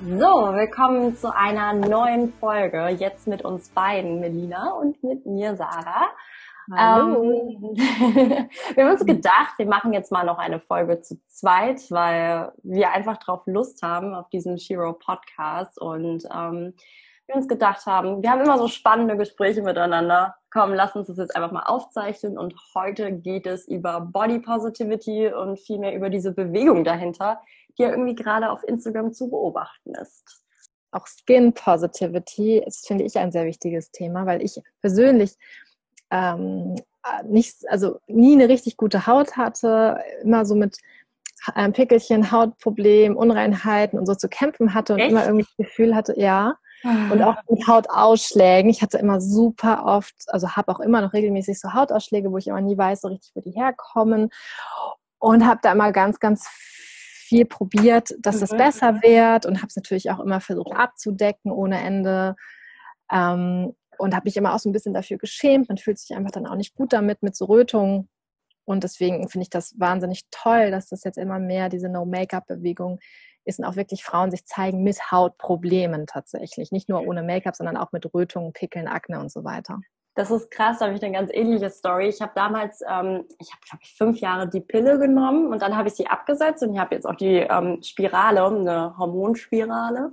So, willkommen zu einer neuen Folge. Jetzt mit uns beiden, Melina und mit mir, Sarah. Hallo. Ähm, wir haben uns gedacht, wir machen jetzt mal noch eine Folge zu zweit, weil wir einfach drauf Lust haben auf diesen Shiro Podcast und ähm, wir uns gedacht haben, wir haben immer so spannende Gespräche miteinander. Komm, lass uns das jetzt einfach mal aufzeichnen und heute geht es über Body Positivity und vielmehr über diese Bewegung dahinter, die ja irgendwie gerade auf Instagram zu beobachten ist. Auch Skin Positivity ist, finde ich, ein sehr wichtiges Thema, weil ich persönlich ähm, nicht, also nie eine richtig gute Haut hatte, immer so mit ähm, Pickelchen, Hautproblemen, Unreinheiten und so zu kämpfen hatte und Echt? immer irgendwie das Gefühl hatte, ja. Und auch mit Hautausschlägen. Ich hatte immer super oft, also habe auch immer noch regelmäßig so Hautausschläge, wo ich immer nie weiß, so richtig, wo die herkommen. Und habe da immer ganz, ganz viel probiert, dass das Mhm. besser wird und habe es natürlich auch immer versucht abzudecken ohne Ende. Ähm, und habe mich immer auch so ein bisschen dafür geschämt. Man fühlt sich einfach dann auch nicht gut damit, mit so Rötungen. Und deswegen finde ich das wahnsinnig toll, dass das jetzt immer mehr diese No-Make-up-Bewegung ist und auch wirklich Frauen sich zeigen mit Hautproblemen tatsächlich. Nicht nur ohne Make-up, sondern auch mit Rötungen, Pickeln, Akne und so weiter. Das ist krass, da habe ich eine ganz ähnliche Story. Ich habe damals, ähm, ich habe glaube ich fünf Jahre die Pille genommen und dann habe ich sie abgesetzt und ich habe jetzt auch die ähm, Spirale, eine Hormonspirale.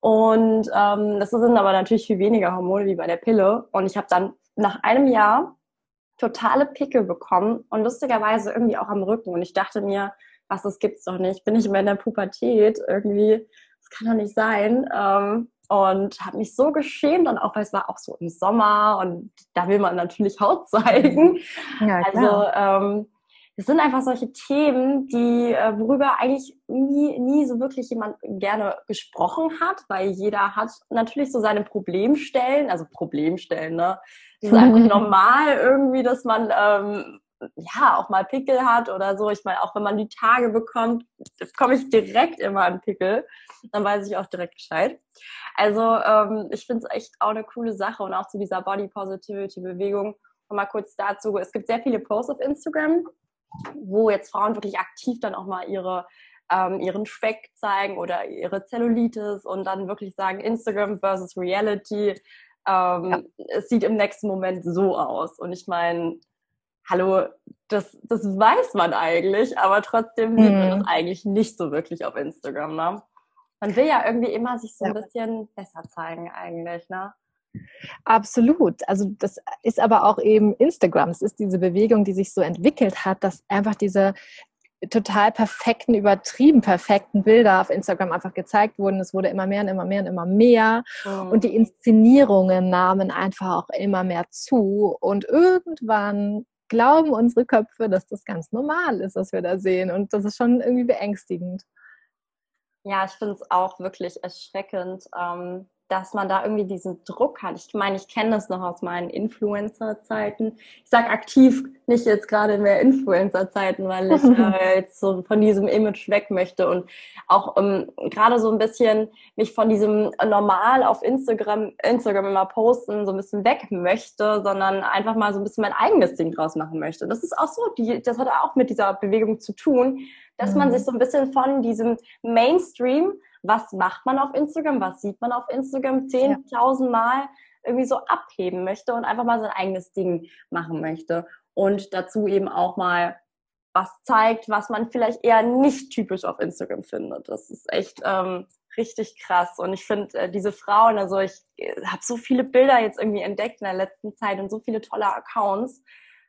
Und ähm, das sind aber natürlich viel weniger Hormone wie bei der Pille. Und ich habe dann nach einem Jahr totale Pickel bekommen und lustigerweise irgendwie auch am Rücken. Und ich dachte mir, was, das gibt's doch nicht. Bin ich mehr in der Pubertät irgendwie? Das kann doch nicht sein. Ähm, und habe mich so geschämt und auch, weil es war auch so im Sommer und da will man natürlich Haut zeigen. Ja, Also ähm, es sind einfach solche Themen, die äh, worüber eigentlich nie, nie so wirklich jemand gerne gesprochen hat, weil jeder hat natürlich so seine Problemstellen, also Problemstellen, ne? Es ist einfach normal irgendwie, dass man ähm, ja auch mal Pickel hat oder so. Ich meine, auch wenn man die Tage bekommt, bekomme ich direkt immer einen Pickel. Dann weiß ich auch direkt Bescheid. Also ähm, ich finde es echt auch eine coole Sache und auch zu dieser Body Positivity Bewegung. Nochmal kurz dazu. Es gibt sehr viele Posts auf Instagram, wo jetzt Frauen wirklich aktiv dann auch mal ihre ähm, ihren Speck zeigen oder ihre Zellulitis und dann wirklich sagen Instagram versus Reality. Ähm, Es sieht im nächsten Moment so aus. Und ich meine, hallo, das, das weiß man eigentlich, aber trotzdem sieht man Mhm. das eigentlich nicht so wirklich auf Instagram. Ne? Man will ja irgendwie immer sich so ein Ja. bisschen besser zeigen eigentlich. Ne? Absolut. Also das ist aber auch eben Instagram. Es ist diese Bewegung, die sich so entwickelt hat, dass einfach diese total perfekten, übertrieben perfekten Bilder auf Instagram einfach gezeigt wurden. Es wurde immer mehr und immer mehr und immer mehr. Und die Inszenierungen nahmen einfach auch immer mehr zu. Und irgendwann glauben unsere Köpfe, dass das ganz normal ist, was wir da sehen. Und das ist schon irgendwie beängstigend. Ja, ich finde es auch wirklich erschreckend, ähm, dass man da irgendwie diesen Druck hat. Ich meine, ich kenne das noch aus meinen Influencer-Zeiten. Ich sage aktiv nicht jetzt gerade mehr Influencer-Zeiten, weil ich äh, jetzt so von diesem Image weg möchte und auch ähm, gerade so ein bisschen mich von diesem normal auf Instagram, Instagram immer posten so ein bisschen weg möchte, sondern einfach mal so ein bisschen mein eigenes Ding draus machen möchte. Das ist auch so, die, das hat auch mit dieser Bewegung zu tun, dass man Mhm. sich so ein bisschen von diesem Mainstream, was macht man auf Instagram, was sieht man auf Instagram 10.000 Mal irgendwie so abheben möchte und einfach mal sein eigenes Ding machen möchte. Und dazu eben auch mal was zeigt, was man vielleicht eher nicht typisch auf Instagram findet. Das ist echt ähm, richtig krass. Und ich finde äh, diese Frauen, also ich äh, habe so viele Bilder jetzt irgendwie entdeckt in der letzten Zeit und so viele tolle Accounts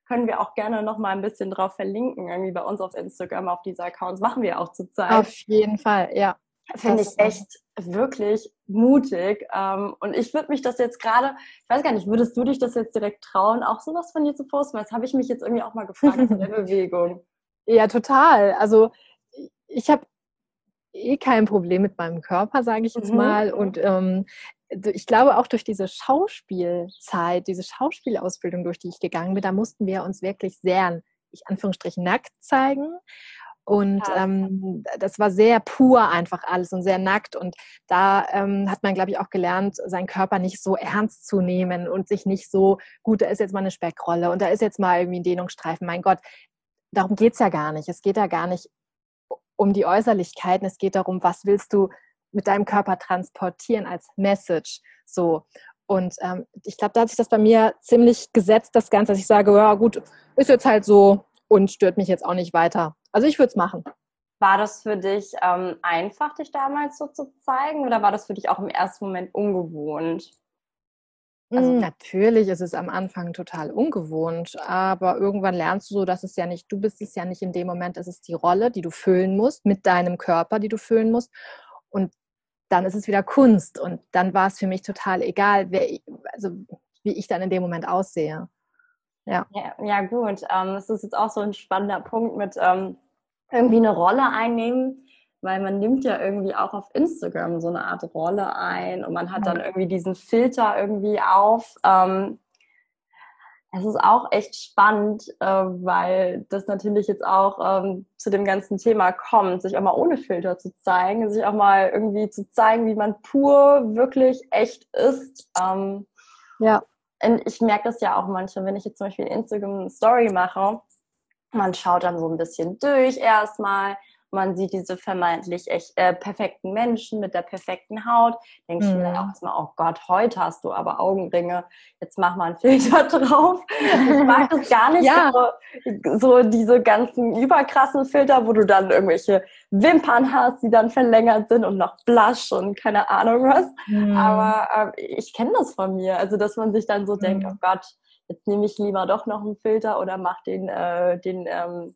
können wir auch gerne noch mal ein bisschen drauf verlinken, irgendwie bei uns auf Instagram, auf diese Accounts. Machen wir auch zurzeit. Auf jeden Fall, ja. Finde ich echt wirklich mutig. Ähm, und ich würde mich das jetzt gerade, ich weiß gar nicht, würdest du dich das jetzt direkt trauen, auch sowas von dir zu posten? Weil das habe ich mich jetzt irgendwie auch mal gefragt in der Bewegung. Ja, total. Also ich habe eh kein Problem mit meinem Körper, sage ich jetzt mhm. mal. Und ähm, ich glaube auch durch diese Schauspielzeit, diese Schauspielausbildung, durch die ich gegangen bin, da mussten wir uns wirklich sehr, ich Anführungsstrichen, nackt zeigen. Und ähm, das war sehr pur einfach alles und sehr nackt. Und da ähm, hat man, glaube ich, auch gelernt, seinen Körper nicht so ernst zu nehmen und sich nicht so, gut, da ist jetzt mal eine Speckrolle und da ist jetzt mal irgendwie ein Dehnungsstreifen. Mein Gott, darum geht es ja gar nicht. Es geht ja gar nicht um die Äußerlichkeiten. Es geht darum, was willst du mit deinem Körper transportieren als Message. So. Und ähm, ich glaube, da hat sich das bei mir ziemlich gesetzt, das Ganze, dass ich sage, ja gut, ist jetzt halt so und stört mich jetzt auch nicht weiter. Also ich würde es machen. War das für dich ähm, einfach, dich damals so zu zeigen oder war das für dich auch im ersten Moment ungewohnt? Also hm, natürlich ist es am Anfang total ungewohnt, aber irgendwann lernst du so, dass es ja nicht, du bist es ja nicht in dem Moment, es ist die Rolle, die du füllen musst, mit deinem Körper, die du füllen musst. Und dann ist es wieder Kunst. Und dann war es für mich total egal, wer, also wie ich dann in dem Moment aussehe. Ja, ja, ja gut. Ähm, das ist jetzt auch so ein spannender Punkt mit ähm, irgendwie eine Rolle einnehmen weil man nimmt ja irgendwie auch auf Instagram so eine Art Rolle ein und man hat dann irgendwie diesen Filter irgendwie auf. Ähm, es ist auch echt spannend, äh, weil das natürlich jetzt auch ähm, zu dem ganzen Thema kommt, sich auch mal ohne Filter zu zeigen, sich auch mal irgendwie zu zeigen, wie man pur wirklich echt ist. Ähm, ja. Und ich merke das ja auch manchmal, wenn ich jetzt zum Beispiel Instagram Story mache, man schaut dann so ein bisschen durch erstmal, man sieht diese vermeintlich echt äh, perfekten Menschen mit der perfekten Haut. Denke ich mir dann auch mhm. erstmal, oh Gott, heute hast du aber Augenringe, jetzt mach mal einen Filter drauf. Ich mag das gar nicht ja. so, so diese ganzen überkrassen Filter, wo du dann irgendwelche Wimpern hast, die dann verlängert sind und noch Blush und keine Ahnung was. Mhm. Aber äh, ich kenne das von mir. Also, dass man sich dann so mhm. denkt, oh Gott, jetzt nehme ich lieber doch noch einen Filter oder mach den, äh, den ähm,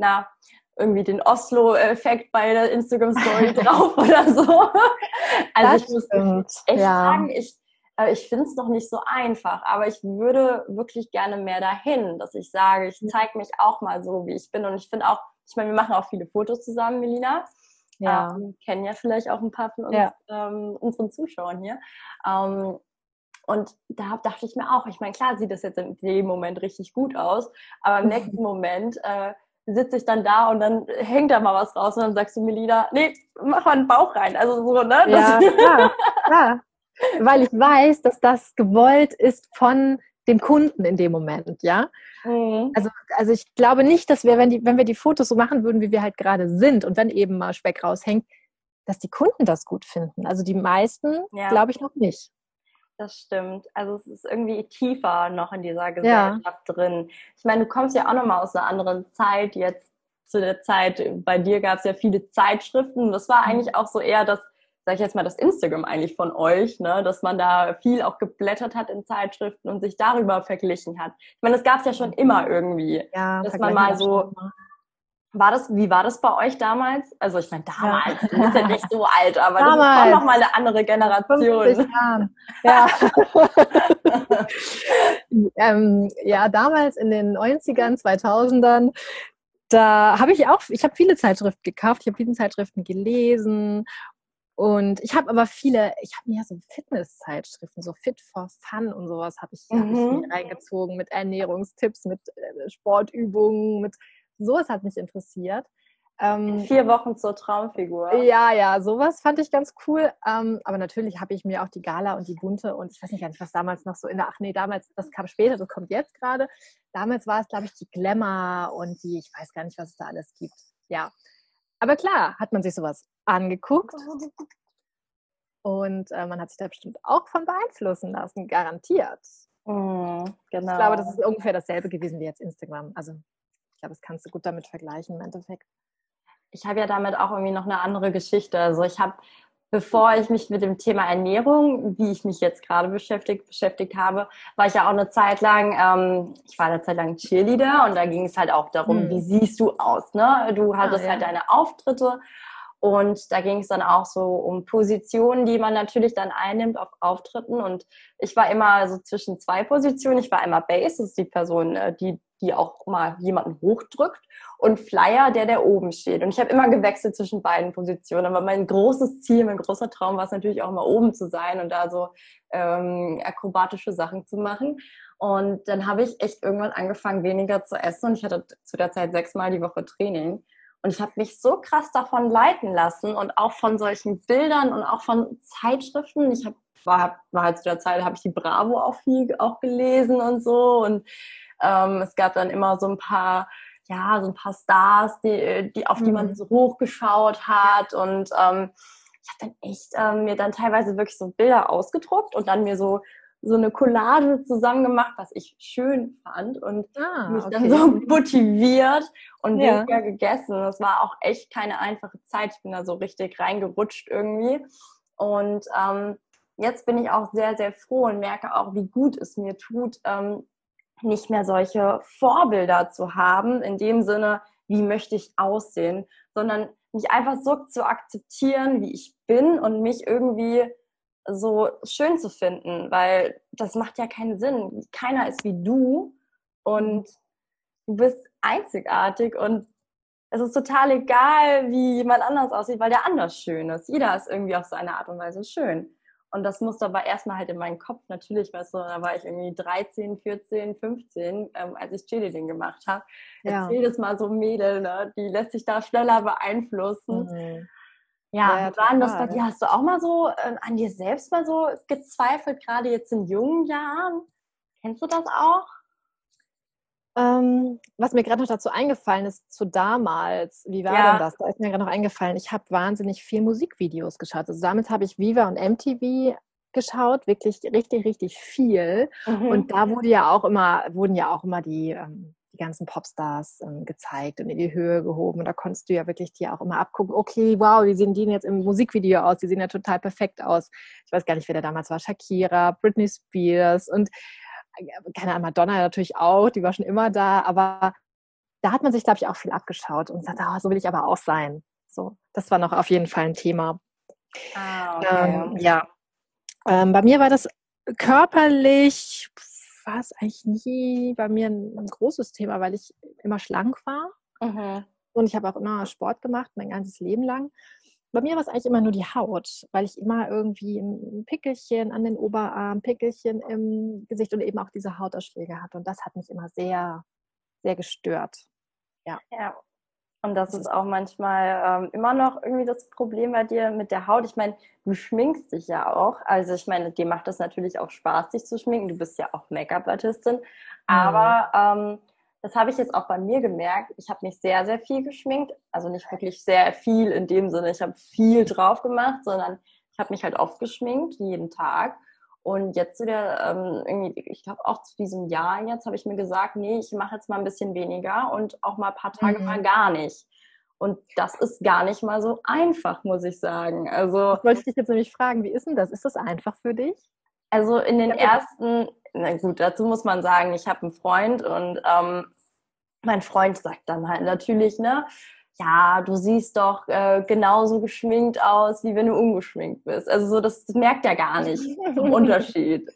na, irgendwie den Oslo-Effekt bei der Instagram-Story drauf oder so. Also das ich muss stimmt. echt ja. sagen, ich, äh, ich finde es noch nicht so einfach, aber ich würde wirklich gerne mehr dahin, dass ich sage, ich zeige mich auch mal so, wie ich bin. Und ich finde auch, ich meine, wir machen auch viele Fotos zusammen, Melina. Ja. Ähm, kennen ja vielleicht auch ein paar von uns, ja. ähm, unseren Zuschauern hier. Ähm, und da dachte ich mir auch, ich meine, klar sieht das jetzt in dem Moment richtig gut aus, aber im nächsten Moment äh, sitze ich dann da und dann hängt da mal was raus und dann sagst du Melina, nee, mach mal einen Bauch rein. Also so, ne? Ja, klar, klar. Weil ich weiß, dass das gewollt ist von dem Kunden in dem Moment, ja. Mhm. Also, also ich glaube nicht, dass wir, wenn, die, wenn wir die Fotos so machen würden, wie wir halt gerade sind und wenn eben mal Speck raushängt, dass die Kunden das gut finden. Also die meisten, ja. glaube ich, noch nicht. Das stimmt. Also es ist irgendwie tiefer noch in dieser Gesellschaft ja. drin. Ich meine, du kommst ja auch nochmal aus einer anderen Zeit. Jetzt zu der Zeit, bei dir gab es ja viele Zeitschriften. Das war mhm. eigentlich auch so eher das, sag ich jetzt mal, das Instagram eigentlich von euch, ne? dass man da viel auch geblättert hat in Zeitschriften und sich darüber verglichen hat. Ich meine, das gab es ja schon immer irgendwie, ja, dass man mal so war das, wie war das bei euch damals? Also ich meine, damals, ja. du bist ja nicht so alt, aber damals. das ist auch noch mal eine andere Generation. Ja. ähm, ja, damals in den 90ern, 2000ern, da habe ich auch, ich habe viele Zeitschriften gekauft, ich habe viele Zeitschriften gelesen und ich habe aber viele, ich habe mir so Fitness-Zeitschriften, so Fit for Fun und sowas habe ich, mhm. hab ich mhm. reingezogen mit Ernährungstipps, mit äh, Sportübungen, mit sowas hat mich interessiert. Ähm, vier Wochen zur Traumfigur. Ja, ja, sowas fand ich ganz cool. Ähm, aber natürlich habe ich mir auch die Gala und die Bunte und ich weiß nicht gar nicht, was damals noch so in der, ach nee, damals, das kam später, das kommt jetzt gerade. Damals war es, glaube ich, die Glamour und die, ich weiß gar nicht, was es da alles gibt. Ja. Aber klar, hat man sich sowas angeguckt. Und äh, man hat sich da bestimmt auch von beeinflussen lassen, garantiert. Mm, genau. Ich glaube, das ist ungefähr dasselbe gewesen wie jetzt Instagram. Also ich glaube, das kannst du gut damit vergleichen im Endeffekt. Ich habe ja damit auch irgendwie noch eine andere Geschichte. Also ich habe, bevor ich mich mit dem Thema Ernährung, wie ich mich jetzt gerade beschäftigt, beschäftigt habe, war ich ja auch eine Zeit lang, ähm, ich war eine Zeit lang Cheerleader und da ging es halt auch darum, hm. wie siehst du aus, ne? Du hattest ah, halt ja. halt deine Auftritte und da ging es dann auch so um Positionen, die man natürlich dann einnimmt auf Auftritten. Und ich war immer so zwischen zwei Positionen. Ich war einmal Base, das ist die Person, äh, die die auch mal jemanden hochdrückt und Flyer, der der oben steht. Und ich habe immer gewechselt zwischen beiden Positionen. Aber mein großes Ziel, mein großer Traum war es natürlich auch mal oben zu sein und da so ähm, akrobatische Sachen zu machen. Und dann habe ich echt irgendwann angefangen, weniger zu essen. Und ich hatte zu der Zeit sechsmal die Woche Training. Und ich habe mich so krass davon leiten lassen und auch von solchen Bildern und auch von Zeitschriften. Ich hab, war, war halt zu der Zeit, habe ich die Bravo auch viel auch gelesen und so. Und ähm, es gab dann immer so ein paar, ja, so ein paar Stars, die, die, auf die man mhm. so hochgeschaut hat. Und ähm, ich habe dann echt ähm, mir dann teilweise wirklich so Bilder ausgedruckt und dann mir so so eine Collage zusammen gemacht, was ich schön fand und ah, mich okay. dann so motiviert und ja. weniger gegessen. Das war auch echt keine einfache Zeit. Ich bin da so richtig reingerutscht irgendwie. Und ähm, jetzt bin ich auch sehr, sehr froh und merke auch, wie gut es mir tut, ähm, nicht mehr solche Vorbilder zu haben, in dem Sinne, wie möchte ich aussehen, sondern mich einfach so zu akzeptieren, wie ich bin und mich irgendwie so schön zu finden, weil das macht ja keinen Sinn. Keiner ist wie du und du bist einzigartig und es ist total egal, wie jemand anders aussieht, weil der anders schön ist. Jeder ist irgendwie auf seine Art und Weise schön. Und das musste aber erstmal halt in meinen Kopf, natürlich, weißt du, da war ich irgendwie 13, 14, 15, ähm, als ich Cheerleading gemacht habe. Ja. Erzähl das mal so Mädel, ne? die lässt sich da schneller beeinflussen. Mhm. Ja, ja waren das bei dir? Hast du auch mal so äh, an dir selbst mal so gezweifelt, gerade jetzt in jungen Jahren? Kennst du das auch? Ähm, was mir gerade noch dazu eingefallen ist, zu damals, wie war ja. denn das? Da ist mir gerade noch eingefallen, ich habe wahnsinnig viel Musikvideos geschaut. Also damit habe ich Viva und MTV geschaut, wirklich richtig, richtig viel. Mhm. Und da wurde ja auch immer, wurden ja auch immer die ähm, die ganzen Popstars ähm, gezeigt und in die Höhe gehoben. Und da konntest du ja wirklich dir auch immer abgucken, okay, wow, wie sehen die denn jetzt im Musikvideo aus? Die sehen ja total perfekt aus. Ich weiß gar nicht, wer da damals war. Shakira, Britney Spears und keine Ahnung, Madonna natürlich auch, die war schon immer da, aber da hat man sich, glaube ich, auch viel abgeschaut und gesagt, oh, so will ich aber auch sein. So, das war noch auf jeden Fall ein Thema. Ah, okay. ähm, ja. Ähm, bei mir war das körperlich war es eigentlich nie bei mir ein, ein, großes Thema, weil ich immer schlank war. Mhm. Und ich habe auch immer Sport gemacht, mein ganzes Leben lang. Bei mir war es eigentlich immer nur die Haut, weil ich immer irgendwie ein Pickelchen an den Oberarm, Pickelchen im Gesicht und eben auch diese Hautausschläge hatte. Und das hat mich immer sehr, sehr gestört. Ja. ja. Und das ist auch manchmal ähm, immer noch irgendwie das Problem bei dir mit der Haut. Ich meine, du schminkst dich ja auch. Also ich meine, dir macht das natürlich auch Spaß, dich zu schminken. Du bist ja auch Make-up-Artistin. Mhm. Aber ähm, das habe ich jetzt auch bei mir gemerkt. Ich habe mich sehr, sehr viel geschminkt. Also nicht wirklich sehr viel in dem Sinne, ich habe viel drauf gemacht, sondern ich habe mich halt oft geschminkt, jeden Tag. Und jetzt zu der, ähm, irgendwie, ich glaube auch zu diesem Jahr jetzt habe ich mir gesagt, nee, ich mache jetzt mal ein bisschen weniger und auch mal ein paar Tage mhm. mal gar nicht. Und das ist gar nicht mal so einfach, muss ich sagen. Also das wollte ich dich jetzt nämlich fragen, wie ist denn das? Ist das einfach für dich? Also in den ersten, na gut, dazu muss man sagen, ich habe einen Freund und ähm, mein Freund sagt dann halt natürlich, ne, ja, du siehst doch äh, genauso geschminkt aus, wie wenn du ungeschminkt bist. Also so, das, das merkt er gar nicht vom Unterschied.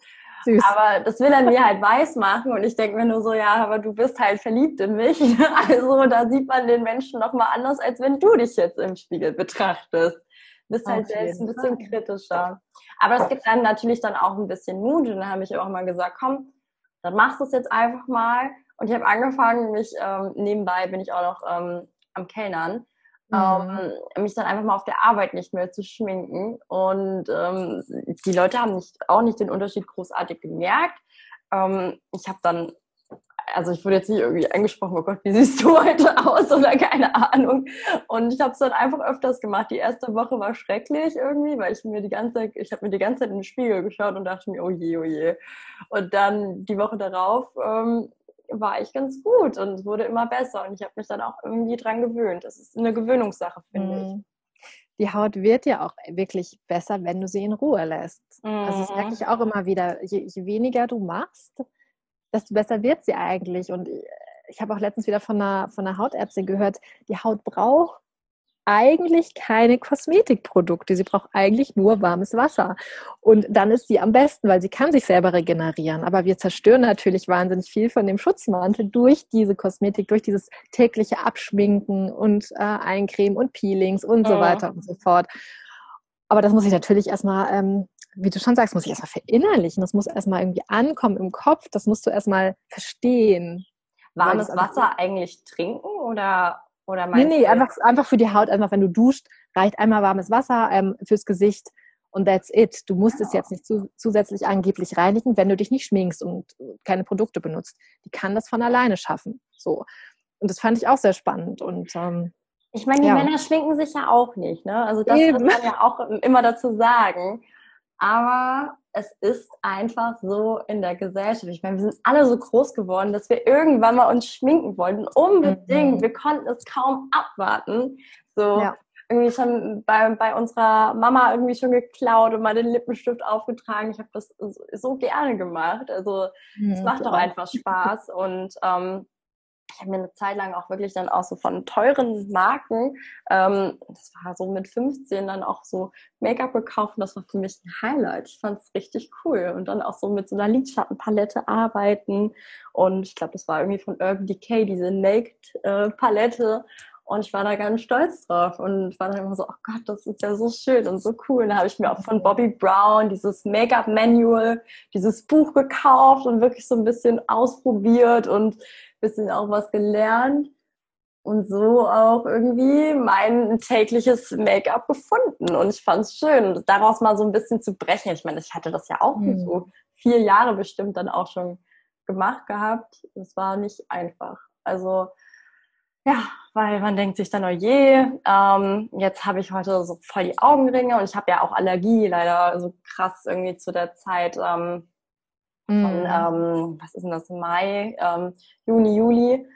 Süß. Aber das will er mir halt weiß machen und ich denke mir nur so, ja, aber du bist halt verliebt in mich. Also da sieht man den Menschen noch mal anders, als wenn du dich jetzt im Spiegel betrachtest. Bist halt selbst ein bisschen kritischer. Aber es gibt dann natürlich dann auch ein bisschen Mut und dann habe ich auch mal gesagt, komm, dann machst du es jetzt einfach mal. Und ich habe angefangen, mich ähm, nebenbei bin ich auch noch ähm, am Kellnern, mhm. ähm, mich dann einfach mal auf der Arbeit nicht mehr zu schminken. Und ähm, die Leute haben nicht, auch nicht den Unterschied großartig gemerkt. Ähm, ich habe dann, also ich wurde jetzt nicht irgendwie angesprochen, oh Gott, wie siehst du heute aus oder keine Ahnung. Und ich habe es dann einfach öfters gemacht. Die erste Woche war schrecklich irgendwie, weil ich mir die ganze Zeit, ich habe mir die ganze Zeit in den Spiegel geschaut und dachte mir, oh je, oh je. Und dann die Woche darauf ähm, war ich ganz gut und es wurde immer besser und ich habe mich dann auch irgendwie dran gewöhnt. Das ist eine Gewöhnungssache, finde mhm. ich. Die Haut wird ja auch wirklich besser, wenn du sie in Ruhe lässt. Mhm. Also das merke ich auch immer wieder. Je, je, weniger du machst, desto besser wird sie eigentlich. Und ich habe auch letztens wieder von einer, von einer Hautärztin gehört, die Haut braucht eigentlich keine Kosmetikprodukte. Sie braucht eigentlich nur warmes Wasser. Und dann ist sie am besten, weil sie kann sich selber regenerieren. Aber wir zerstören natürlich wahnsinnig viel von dem Schutzmantel durch diese Kosmetik, durch dieses tägliche Abschminken und äh, Eincremen und Peelings und so weiter und so fort. Aber das muss ich natürlich erstmal, ähm, wie du schon sagst, muss ich erstmal verinnerlichen. Das muss erstmal irgendwie ankommen im Kopf. Das musst du erstmal verstehen. Warmes Wasser eigentlich trinken oder oder nee, nee, einfach, einfach für die Haut, einfach wenn du duscht, reicht einmal warmes Wasser ähm, fürs Gesicht und that's it. Du musst ja. es jetzt nicht zu, zusätzlich angeblich reinigen, wenn du dich nicht schminkst und keine Produkte benutzt. Die kann das von alleine schaffen. So. Und das fand ich auch sehr spannend. Und ähm, ich meine, die ja. Männer schminken sich ja auch nicht, ne? Also das Eben. muss man ja auch immer dazu sagen. Aber es ist einfach so in der Gesellschaft. Ich meine, wir sind alle so groß geworden, dass wir irgendwann mal uns schminken wollten. Unbedingt. Mhm. Wir konnten es kaum abwarten. So ja. irgendwie schon bei, bei unserer Mama irgendwie schon geklaut und mal den Lippenstift aufgetragen. Ich habe das so, so, gerne gemacht. Also es mhm, macht doch einfach Spaß. Und ähm, ich habe mir eine Zeit lang auch wirklich dann auch so von teuren Marken, ähm, das war so mit 15 dann auch so Make-up gekauft und das war für mich ein Highlight. Ich fand es richtig cool und dann auch so mit so einer Lidschattenpalette arbeiten und ich glaube, das war irgendwie von Urban Decay, diese Naked-Palette und ich war da ganz stolz drauf und war dann immer so, oh Gott, das ist ja so schön und so cool. Und da habe ich mir auch von Bobby Brown dieses Make-up-Manual, dieses Buch gekauft und wirklich so ein bisschen ausprobiert und bisschen auch was gelernt und so auch irgendwie mein tägliches Make-up gefunden. Und ich fand es schön, daraus mal so ein bisschen zu brechen. Ich meine, ich hatte das ja auch mhm. so vier Jahre bestimmt dann auch schon gemacht gehabt. Es war nicht einfach. Also ja, weil man denkt sich dann, oh je, ähm, jetzt habe ich heute so voll die Augenringe und ich habe ja auch Allergie, leider so krass irgendwie zu der Zeit. Ähm, von, mhm. ähm, was ist denn das, Mai, ähm, Juni, Juli.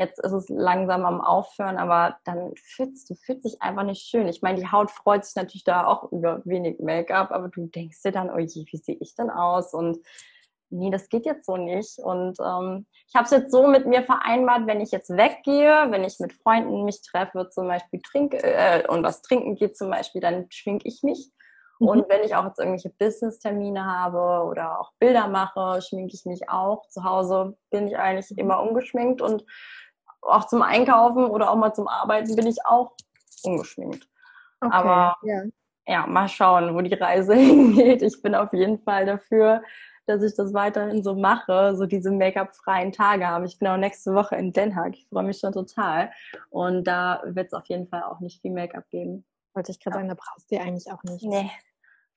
Jetzt ist es langsam am Aufhören, aber dann fühlst du fühlst dich einfach nicht schön. Ich meine, die Haut freut sich natürlich da auch über wenig Make-up, aber du denkst dir dann, oh je, wie sehe ich denn aus? Und nee, das geht jetzt so nicht. Und ähm, ich habe es jetzt so mit mir vereinbart, wenn ich jetzt weggehe, wenn ich mit Freunden mich treffe, zum Beispiel trinke äh, und was trinken geht zum Beispiel, dann schminke ich mich. Mhm. Und wenn ich auch jetzt irgendwelche Business-Termine habe oder auch Bilder mache, schminke ich mich auch. Zu Hause bin ich eigentlich mhm. immer ungeschminkt und auch zum Einkaufen oder auch mal zum Arbeiten bin ich auch ungeschminkt. Okay, Aber ja. ja, mal schauen, wo die Reise hingeht. Ich bin auf jeden Fall dafür, dass ich das weiterhin so mache, so diese Make-up-freien Tage habe. Ich bin auch nächste Woche in Den Haag. Ich freue mich schon total. Und da wird es auf jeden Fall auch nicht viel Make-up geben. Wollte ich gerade sagen, da brauchst du ja eigentlich auch nicht. Nee,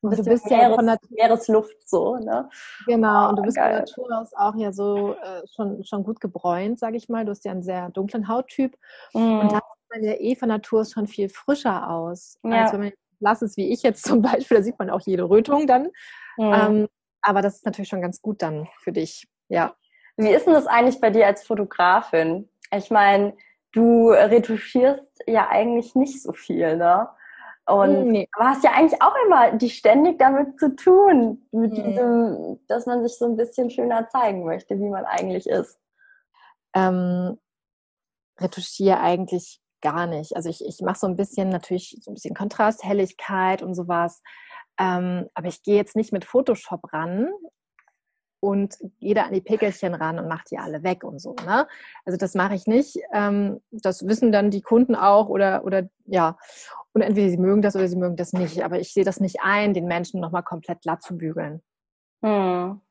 und du bist Meeres, ja von der Meeresluft so, ne? Genau, und du ah, bist geil. von Natur aus auch ja so äh, schon, schon gut gebräunt, sage ich mal. Du hast ja einen sehr dunklen Hauttyp. Mm. Und da sieht man ja eh von Natur aus schon viel frischer aus. Ja. Als wenn man blass ist, wie ich jetzt zum Beispiel, da sieht man auch jede Rötung dann. Mm. Ähm, aber das ist natürlich schon ganz gut dann für dich, ja. Wie ist denn das eigentlich bei dir als Fotografin? Ich meine, du retuschierst ja eigentlich nicht so viel, ne? Und nee. aber hast ja eigentlich auch immer die ständig damit zu tun, mit mhm. diesem, dass man sich so ein bisschen schöner zeigen möchte, wie man eigentlich ist. Ähm, retuschiere eigentlich gar nicht. Also ich, ich mache so ein bisschen natürlich so ein bisschen Kontrast, Helligkeit und sowas. Ähm, aber ich gehe jetzt nicht mit Photoshop ran, und gehe da an die Pickelchen ran und mache die alle weg und so. Ne? Also das mache ich nicht. Ähm, das wissen dann die Kunden auch oder, oder ja. Und entweder sie mögen das oder sie mögen das nicht. Aber ich sehe das nicht ein, den Menschen nochmal komplett glatt zu bügeln. Hm.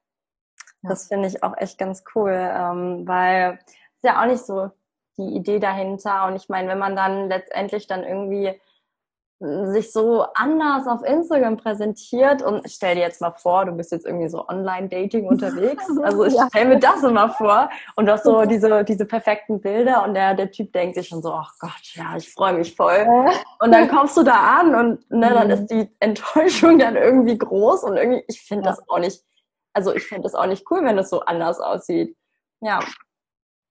Das finde ich auch echt ganz cool, ähm, weil es ist ja auch nicht so die Idee dahinter. Und ich meine, wenn man dann letztendlich dann irgendwie sich so anders auf Instagram präsentiert und stell dir jetzt mal vor, du bist jetzt irgendwie so Online-Dating unterwegs. Also ich stell mir das immer vor und du hast so diese, diese perfekten Bilder und der, der Typ denkt sich schon so, ach Gott, ja, ich freue mich voll. Und dann kommst du da an und ne, dann mhm. ist die Enttäuschung dann irgendwie groß und irgendwie, ich finde das auch nicht, also ich finde das auch nicht cool, wenn das so anders aussieht. Ja,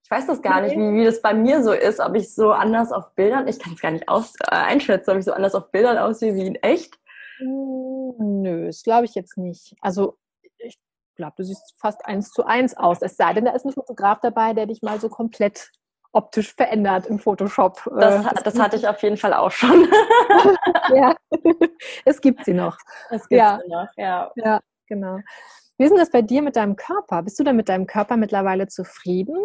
ich weiß das gar nicht, wie, wie das bei mir so ist, ob ich so anders auf Bildern, ich kann es gar nicht aus, äh, einschätzen, ob ich so anders auf Bildern aussehe wie in echt. Hm, nö, das glaube ich jetzt nicht. Also ich glaube, du siehst fast eins zu eins aus. Es sei denn, da ist ein Fotograf dabei, der dich mal so komplett optisch verändert im Photoshop. Das, das, das hatte ich auf jeden Fall auch schon. ja, es gibt sie noch. Es gibt ja. sie noch, ja. Ja, genau. Wie ist denn das bei dir mit deinem Körper? Bist du da mit deinem Körper mittlerweile zufrieden?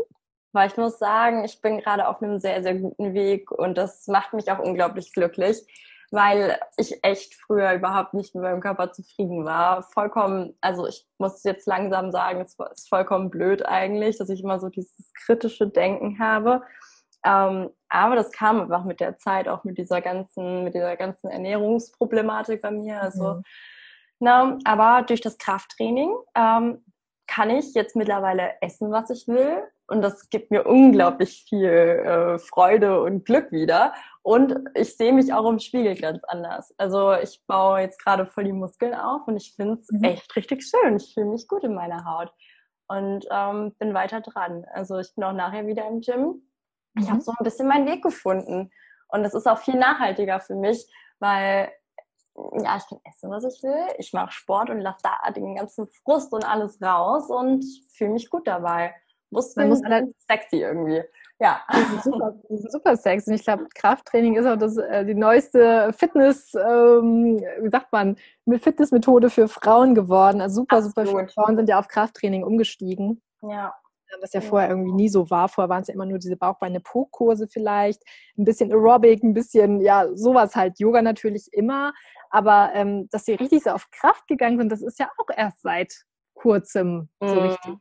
Weil ich muss sagen, ich bin gerade auf einem sehr, sehr guten Weg und das macht mich auch unglaublich glücklich, weil ich echt früher überhaupt nicht mit meinem Körper zufrieden war. Vollkommen, also ich muss jetzt langsam sagen, es ist vollkommen blöd eigentlich, dass ich immer so dieses kritische Denken habe. Ähm, aber das kam einfach mit der Zeit, auch mit dieser ganzen, mit dieser ganzen Ernährungsproblematik bei mir. Also, mhm. na, aber durch das Krafttraining ähm, kann ich jetzt mittlerweile essen, was ich will. Und das gibt mir unglaublich viel äh, Freude und Glück wieder. Und ich sehe mich auch im Spiegel ganz anders. Also ich baue jetzt gerade voll die Muskeln auf und ich finde es mhm. echt richtig schön. Ich fühle mich gut in meiner Haut und ähm, bin weiter dran. Also ich bin auch nachher wieder im Gym. Ich mhm. habe so ein bisschen meinen Weg gefunden. Und das ist auch viel nachhaltiger für mich, weil ja, ich kann essen, was ich will. Ich mache Sport und lasse da den ganzen Frust und alles raus und fühle mich gut dabei. Muskeln muss sind sexy irgendwie. Ja. Die sind super, die sind super sexy. Und ich glaube, Krafttraining ist auch das, äh, die neueste Fitness, ähm, wie sagt man, Fitnessmethode für Frauen geworden. Also super, Absolut. super viele Frauen sind ja auf Krafttraining umgestiegen. Ja was ja vorher irgendwie nie so war. Vorher waren es ja immer nur diese Bauchbeine-Po-Kurse vielleicht, ein bisschen Aerobic, ein bisschen, ja, sowas halt. Yoga natürlich immer. Aber ähm, dass sie richtig so auf Kraft gegangen sind, das ist ja auch erst seit kurzem so mhm. richtig.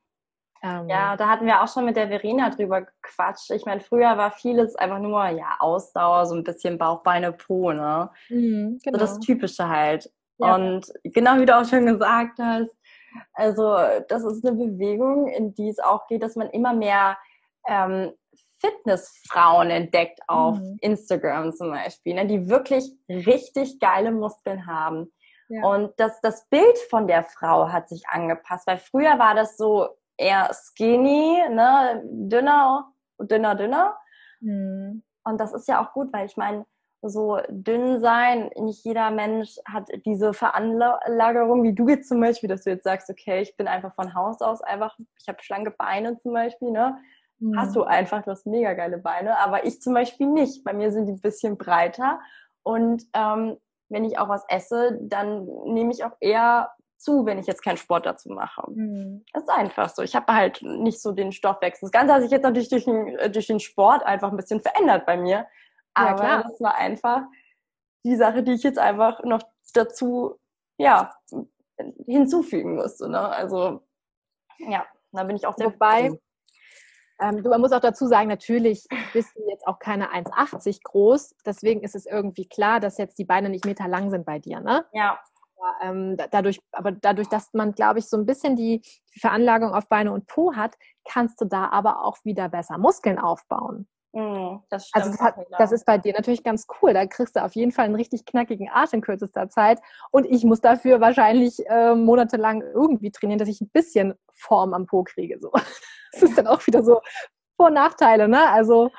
Ähm, ja, da hatten wir auch schon mit der Verena drüber gequatscht. Ich meine, früher war vieles einfach nur, ja, Ausdauer, so ein bisschen Bauchbeine, Po, ne? Mhm, genau. So das genau. Typische halt. Ja. Und genau wie du auch schon gesagt hast, also das ist eine Bewegung, in die es auch geht, dass man immer mehr ähm, Fitnessfrauen entdeckt auf mhm. Instagram zum Beispiel, ne, die wirklich richtig geile Muskeln haben. Ja. Und das, das Bild von der Frau hat sich angepasst, weil früher war das so eher skinny, ne, dünner, dünner, dünner. Mhm. Und das ist ja auch gut, weil ich meine, so dünn sein. Nicht jeder Mensch hat diese Veranlagerung, wie du jetzt zum Beispiel, dass du jetzt sagst, okay, ich bin einfach von Haus aus einfach, ich habe schlanke Beine zum Beispiel, ne? Mhm. Hast du einfach, du hast mega geile Beine, aber ich zum Beispiel nicht. Bei mir sind die ein bisschen breiter und ähm, wenn ich auch was esse, dann nehme ich auch eher zu, wenn ich jetzt keinen Sport dazu mache. Mhm. Das ist einfach so. Ich habe halt nicht so den Stoffwechsel. Das Ganze hat sich jetzt natürlich durch den, äh, durch den Sport einfach ein bisschen verändert bei mir. Aber ja, das war einfach die Sache, die ich jetzt einfach noch dazu, ja, hinzufügen musste. Ne? Also, ja, da bin ich auch sehr Wobei, ähm, du, man muss auch dazu sagen, natürlich bist du jetzt auch keine 1,80 groß. Deswegen ist es irgendwie klar, dass jetzt die Beine nicht meterlang sind bei dir, ne? Ja. Aber, ähm, dadurch, aber dadurch, dass man, glaube ich, so ein bisschen die, Veranlagung auf Beine und Po hat, kannst du da aber auch wieder besser Muskeln aufbauen. Mm, das also das, hat, das, ist bei dir natürlich ganz cool. Da kriegst du auf jeden Fall einen richtig knackigen Arsch in kürzester Zeit. Und ich muss dafür wahrscheinlich äh, monatelang irgendwie trainieren, dass ich ein bisschen Form am Po kriege. So. Das ist dann auch wieder so Vor- und Nachteile, ne? Also,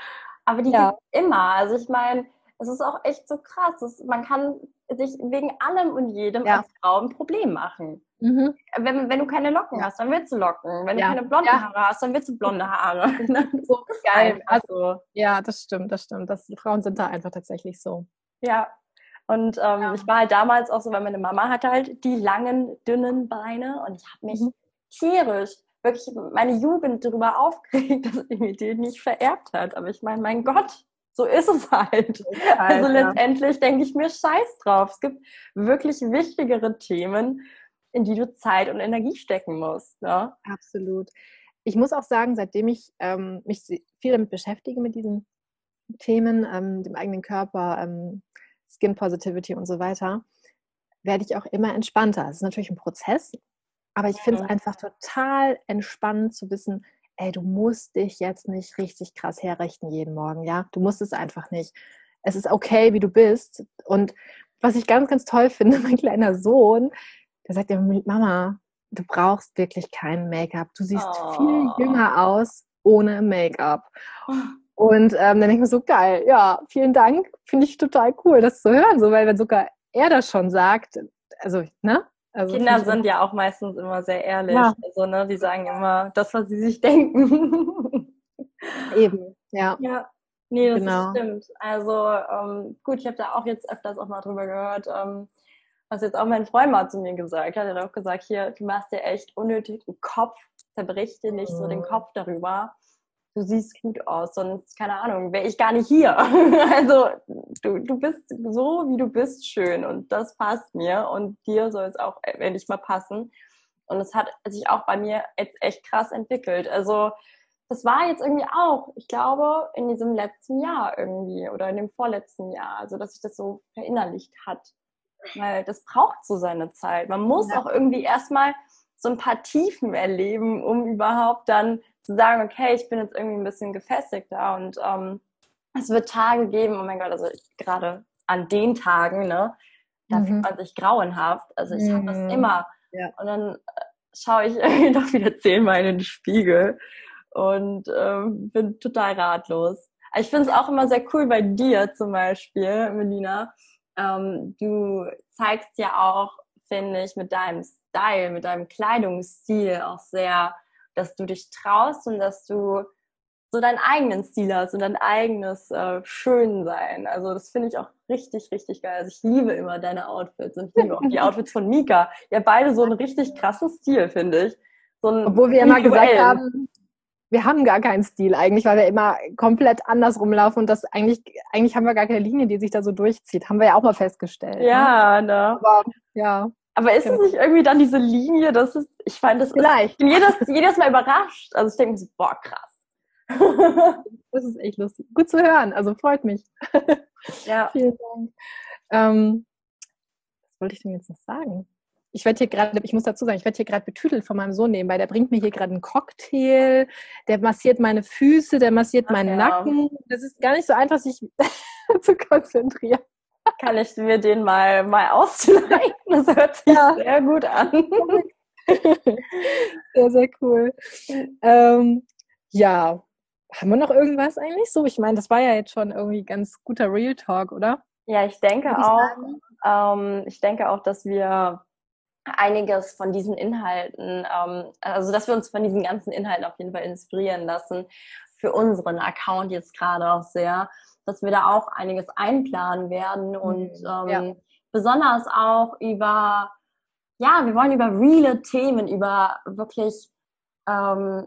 Aber die ja. gibt immer. Also ich meine, es ist auch echt so krass. Es, man kann sich wegen allem und jedem ja. als Frau ein Problem machen. Mhm. Wenn, wenn du keine Locken hast, dann willst du Locken. Wenn ja. du keine blonden. Haare hast, dann willst du blonde Haare. so geil. Also, ja, das stimmt, das stimmt. Das, Frauen sind da einfach tatsächlich so. Ja. Und ähm, ich war halt damals auch so, weil meine Mama hatte halt die langen, dünnen Beine und ich habe mich mhm. tierisch wirklich meine Jugend darüber aufgeregt, dass sie mir die nicht vererbt hat. Aber ich meine, mein Gott, so ist es halt. also letztendlich denke ich mir scheiß drauf. Es gibt wirklich wichtigere Themen, in die du Zeit und Energie stecken musst. Ja? Absolut. Ich muss auch sagen, seitdem ich ähm, mich viel damit beschäftige, mit diesen Themen, ähm, dem eigenen Körper, ähm, Skin Positivity und so weiter, werde ich auch immer entspannter. Es ist natürlich ein Prozess, aber ich finde es einfach total entspannend zu wissen, ey, du musst dich jetzt nicht richtig krass herrichten jeden Morgen, ja? Du musst es einfach nicht. Es ist okay, wie du bist. Und was ich ganz, ganz toll finde, mein kleiner Sohn, der sagt ja, Mama, du brauchst wirklich kein Make-up. Du siehst oh. viel jünger aus ohne Make-up. Und ähm, dann denke ich mir so, geil, ja, vielen Dank. Finde ich total cool, das zu hören, so, weil wenn sogar er das schon sagt, also, ne? Also, Kinder sind ja auch meistens immer sehr ehrlich. Ja. Also, ne, die sagen immer das, was sie sich denken. Eben, Ja. Ja. Nee, das genau. stimmt. Also ähm, gut, ich habe da auch jetzt öfters auch mal drüber gehört, ähm, was jetzt auch mein Freund mal zu mir gesagt hat. Er hat auch gesagt, hier, du machst dir echt unnötig einen Kopf, zerbrich dir nicht so den mhm. Kopf darüber. Du siehst gut aus, sonst, keine Ahnung, wäre ich gar nicht hier. also du, du bist so, wie du bist, schön und das passt mir und dir soll es auch endlich mal passen. Und es hat sich auch bei mir jetzt echt krass entwickelt. Also das war jetzt irgendwie auch, ich glaube, in diesem letzten Jahr irgendwie oder in dem vorletzten Jahr, also dass sich das so verinnerlicht hat. Weil das braucht so seine Zeit. Man muss ja. auch irgendwie erstmal so ein paar Tiefen erleben, um überhaupt dann zu sagen, okay, ich bin jetzt irgendwie ein bisschen gefestigter und ähm, es wird Tage geben, oh mein Gott, also gerade an den Tagen, ne, da mhm. fühlt man sich grauenhaft. Also ich mhm. habe das immer. Ja. Und dann äh, schaue ich irgendwie doch wieder zehnmal in den Spiegel und ähm, bin total ratlos. Ich finde es auch immer sehr cool bei dir zum Beispiel, Melina. Ähm, du zeigst ja auch, finde ich, mit deinem Style, mit deinem Kleidungsstil auch sehr, dass du dich traust und dass du so deinen eigenen Stil hast und dein eigenes äh, Schönsein. Also das finde ich auch richtig, richtig geil. Also ich liebe immer deine Outfits und ich liebe auch die Outfits von Mika. Ja, beide so einen richtig krassen Stil, finde ich. So Obwohl wir immer gesagt haben, wir haben gar keinen Stil eigentlich, weil wir immer komplett anders rumlaufen und das eigentlich, eigentlich haben wir gar keine Linie, die sich da so durchzieht. Haben wir ja auch mal festgestellt. Ne? Ja, ne? ne? Aber, ja. Aber ist es nicht irgendwie dann diese Linie, dass es, ich fand das, Vielleicht. ich bin jedes, jedes Mal überrascht. Also ich denke so, boah, krass. das ist echt lustig. Gut zu hören, also freut mich. Ja. Vielen Dank. Ähm, was wollte ich denn jetzt noch sagen? ich werde hier gerade, ich muss dazu sagen, ich werde hier gerade betütelt von meinem Sohn nebenbei. Der bringt mir hier gerade einen Cocktail, der massiert meine Füße, der massiert meinen ja. Nacken. Das ist gar nicht so einfach, sich zu konzentrieren. Kann ich mir den mal, mal ausleihen? Das hört sich ja. sehr gut an. sehr, sehr cool. Ähm, ja, haben wir noch irgendwas eigentlich so? Ich meine, das war ja jetzt schon irgendwie ganz guter Real Talk, oder? Ja, ich denke ich auch. Ähm, ich denke auch, dass wir einiges von diesen Inhalten, ähm, also dass wir uns von diesen ganzen Inhalten auf jeden Fall inspirieren lassen, für unseren Account jetzt gerade auch sehr, dass wir da auch einiges einplanen werden und mhm. ähm, ja. besonders auch über, ja, wir wollen über reale Themen, über wirklich ähm,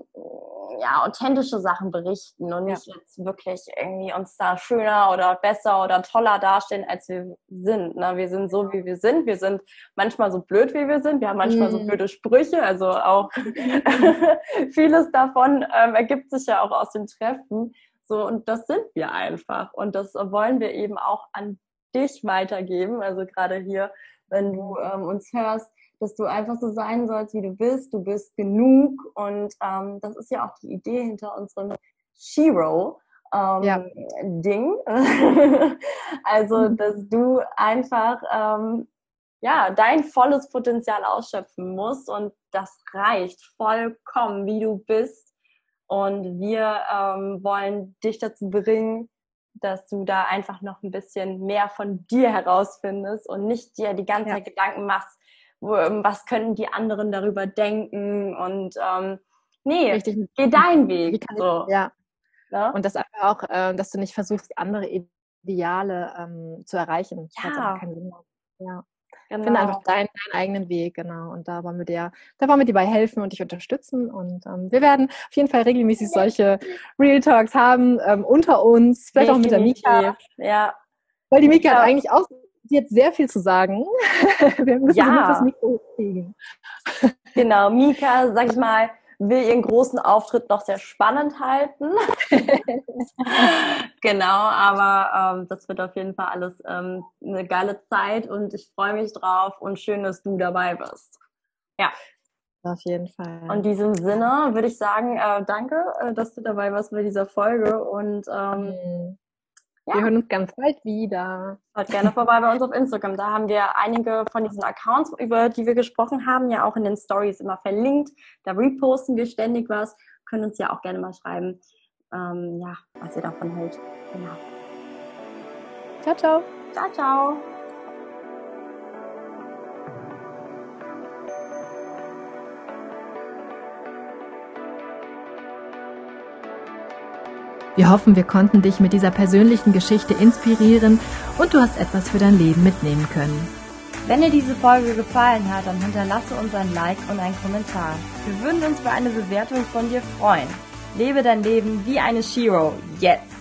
ja, authentische Sachen berichten und nicht ja. jetzt wirklich irgendwie uns da schöner oder besser oder toller dastehen, als wir sind. Ne? Wir sind so, wie wir sind. Wir sind manchmal so blöd, wie wir sind. Wir haben manchmal mhm. so blöde Sprüche. Also auch vieles davon ähm, ergibt sich ja auch aus den Treffen. So, und das sind wir einfach. Und das wollen wir eben auch an dich weitergeben. Also gerade hier, wenn du ähm, uns hörst, dass du einfach so sein sollst, wie du bist. Du bist genug und ähm, das ist ja auch die Idee hinter unserem Shiro. Ähm, ja. Ding. also, mhm. dass du einfach ähm, ja dein volles Potenzial ausschöpfen musst und das reicht vollkommen, wie du bist. Und wir ähm, wollen dich dazu bringen, dass du da einfach noch ein bisschen mehr von dir herausfindest und nicht dir die ganze Zeit Gedanken machst, ähm, was könnten die anderen darüber denken und ähm, nee, Richtig. geh deinen Weg. So. ja. ja. Und das einfach auch, äh, dass du nicht versuchst, andere Ideale ähm, zu erreichen. Ja. ja. Genau. Finde einfach deinen, deinen, eigenen Weg, genau. Und da wollen wir dir, da wollen wir dir bei helfen und dich unterstützen. Und ähm, wir werden auf jeden Fall regelmäßig solche Real Talks haben ähm, unter uns, vielleicht Definitiv. auch mit der Mika. Ja. Weil die Mika ja. hat eigentlich auch jetzt sehr viel zu sagen. Wir müssen ja. das Mikro kriegen. Genau, Mika, sag ich mal, will ihren großen Auftritt noch sehr spannend halten. genau, aber ähm, das wird auf jeden Fall alles ähm, eine geile Zeit und ich freue mich drauf und schön, dass du dabei bist. Ja. Auf jeden Fall. Und in diesem Sinne würde ich sagen, äh, danke, äh, dass du dabei warst bei dieser Folge und ähm, mhm. Ja. Wir hören uns ganz bald wieder. Schaut gerne vorbei bei uns auf Instagram. Da haben wir einige von diesen Accounts, über die wir gesprochen haben, ja auch in den Stories immer verlinkt. Da reposten wir ständig was. Können uns ja auch gerne mal schreiben, ähm, ja, was ihr davon hält. Genau. Ciao, ciao. Ciao, ciao. Wir hoffen, wir konnten dich mit dieser persönlichen Geschichte inspirieren und du hast etwas für dein Leben mitnehmen können. Wenn dir diese Folge gefallen hat, dann hinterlasse uns ein Like und einen Kommentar. Wir würden uns über eine Bewertung von dir freuen. Lebe dein Leben wie eine Shiro. Jetzt!